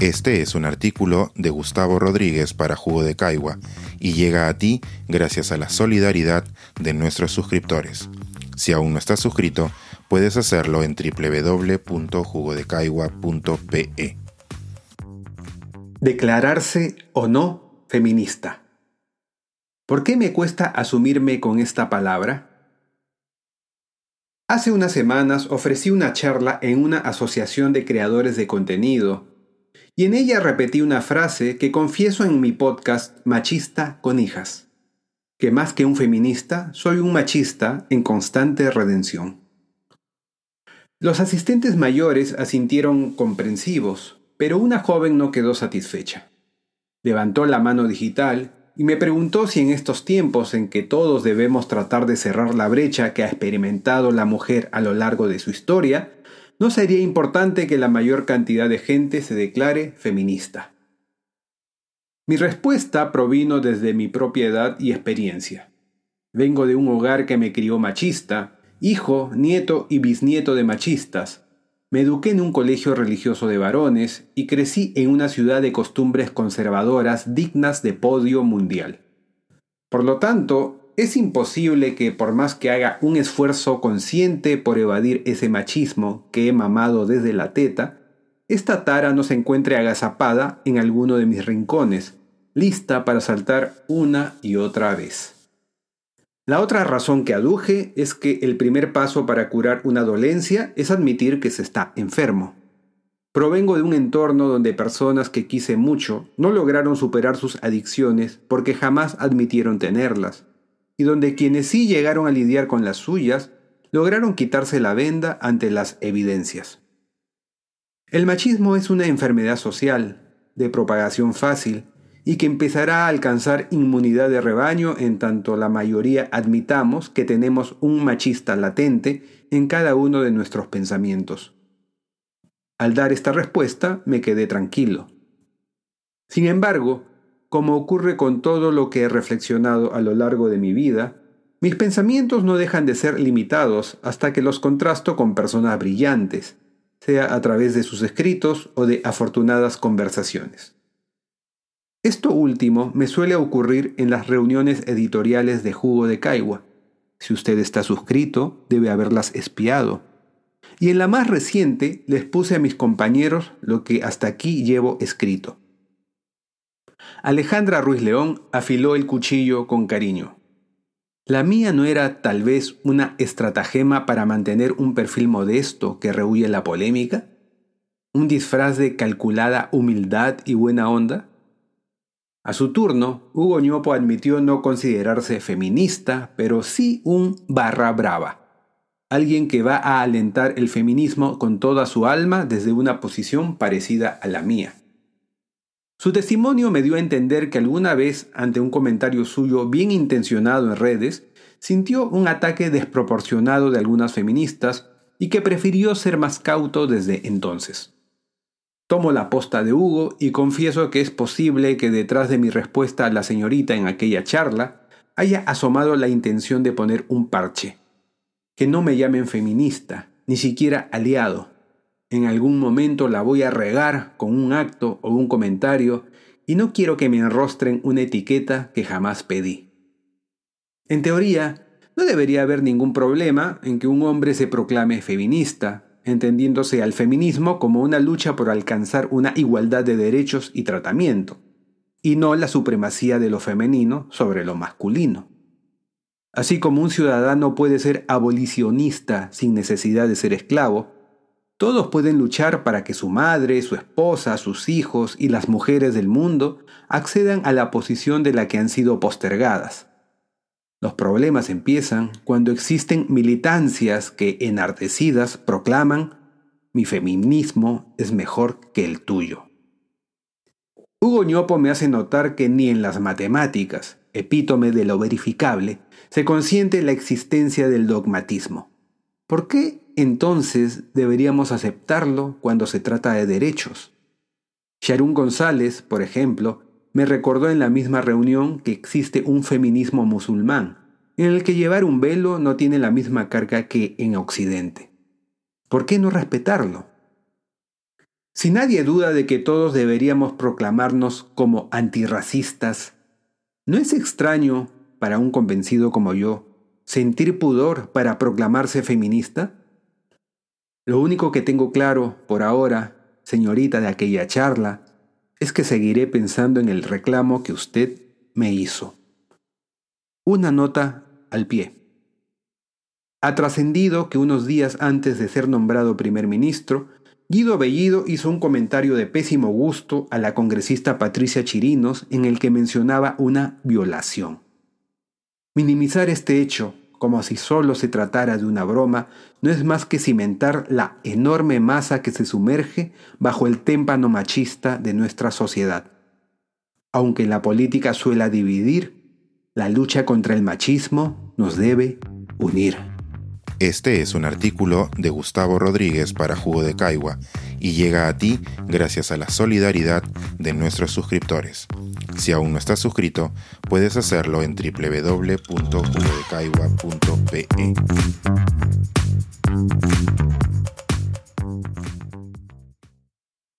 Este es un artículo de Gustavo Rodríguez para Jugo de Caigua y llega a ti gracias a la solidaridad de nuestros suscriptores. Si aún no estás suscrito, puedes hacerlo en www.jugodecaigua.pe. Declararse o no feminista. ¿Por qué me cuesta asumirme con esta palabra? Hace unas semanas ofrecí una charla en una asociación de creadores de contenido y en ella repetí una frase que confieso en mi podcast Machista con hijas, que más que un feminista, soy un machista en constante redención. Los asistentes mayores asintieron comprensivos, pero una joven no quedó satisfecha. Levantó la mano digital y me preguntó si en estos tiempos en que todos debemos tratar de cerrar la brecha que ha experimentado la mujer a lo largo de su historia, no sería importante que la mayor cantidad de gente se declare feminista. Mi respuesta provino desde mi propiedad y experiencia. Vengo de un hogar que me crió machista, hijo, nieto y bisnieto de machistas, me eduqué en un colegio religioso de varones y crecí en una ciudad de costumbres conservadoras dignas de podio mundial. Por lo tanto, es imposible que por más que haga un esfuerzo consciente por evadir ese machismo que he mamado desde la teta, esta tara no se encuentre agazapada en alguno de mis rincones, lista para saltar una y otra vez. La otra razón que aduje es que el primer paso para curar una dolencia es admitir que se está enfermo. Provengo de un entorno donde personas que quise mucho no lograron superar sus adicciones porque jamás admitieron tenerlas, y donde quienes sí llegaron a lidiar con las suyas lograron quitarse la venda ante las evidencias. El machismo es una enfermedad social, de propagación fácil, y que empezará a alcanzar inmunidad de rebaño en tanto la mayoría admitamos que tenemos un machista latente en cada uno de nuestros pensamientos. Al dar esta respuesta me quedé tranquilo. Sin embargo, como ocurre con todo lo que he reflexionado a lo largo de mi vida, mis pensamientos no dejan de ser limitados hasta que los contrasto con personas brillantes, sea a través de sus escritos o de afortunadas conversaciones. Esto último me suele ocurrir en las reuniones editoriales de Jugo de Caigua. Si usted está suscrito, debe haberlas espiado. Y en la más reciente les puse a mis compañeros lo que hasta aquí llevo escrito. Alejandra Ruiz León afiló el cuchillo con cariño. La mía no era tal vez una estratagema para mantener un perfil modesto que rehuye la polémica, un disfraz de calculada humildad y buena onda. A su turno, Hugo Ñopo admitió no considerarse feminista, pero sí un barra brava. Alguien que va a alentar el feminismo con toda su alma desde una posición parecida a la mía. Su testimonio me dio a entender que alguna vez, ante un comentario suyo bien intencionado en redes, sintió un ataque desproporcionado de algunas feministas y que prefirió ser más cauto desde entonces. Tomo la posta de Hugo y confieso que es posible que detrás de mi respuesta a la señorita en aquella charla haya asomado la intención de poner un parche. Que no me llamen feminista, ni siquiera aliado. En algún momento la voy a regar con un acto o un comentario y no quiero que me enrostren una etiqueta que jamás pedí. En teoría, no debería haber ningún problema en que un hombre se proclame feminista, entendiéndose al feminismo como una lucha por alcanzar una igualdad de derechos y tratamiento, y no la supremacía de lo femenino sobre lo masculino. Así como un ciudadano puede ser abolicionista sin necesidad de ser esclavo, todos pueden luchar para que su madre, su esposa, sus hijos y las mujeres del mundo accedan a la posición de la que han sido postergadas. Los problemas empiezan cuando existen militancias que, enardecidas, proclaman mi feminismo es mejor que el tuyo. Hugo Ñopo me hace notar que ni en las matemáticas, epítome de lo verificable, se consiente la existencia del dogmatismo. ¿Por qué entonces deberíamos aceptarlo cuando se trata de derechos? Sharon González, por ejemplo, me recordó en la misma reunión que existe un feminismo musulmán, en el que llevar un velo no tiene la misma carga que en Occidente. ¿Por qué no respetarlo? Si nadie duda de que todos deberíamos proclamarnos como antirracistas, ¿no es extraño para un convencido como yo sentir pudor para proclamarse feminista? Lo único que tengo claro por ahora, señorita de aquella charla, es que seguiré pensando en el reclamo que usted me hizo. Una nota al pie. Ha trascendido que unos días antes de ser nombrado primer ministro, Guido Bellido hizo un comentario de pésimo gusto a la congresista Patricia Chirinos en el que mencionaba una violación. Minimizar este hecho, como si solo se tratara de una broma, no es más que cimentar la enorme masa que se sumerge bajo el témpano machista de nuestra sociedad. Aunque la política suela dividir, la lucha contra el machismo nos debe unir. Este es un artículo de Gustavo Rodríguez para Jugo de Caigua y llega a ti gracias a la solidaridad de nuestros suscriptores. Si aún no estás suscrito, puedes hacerlo en www.judecaiwa.pe.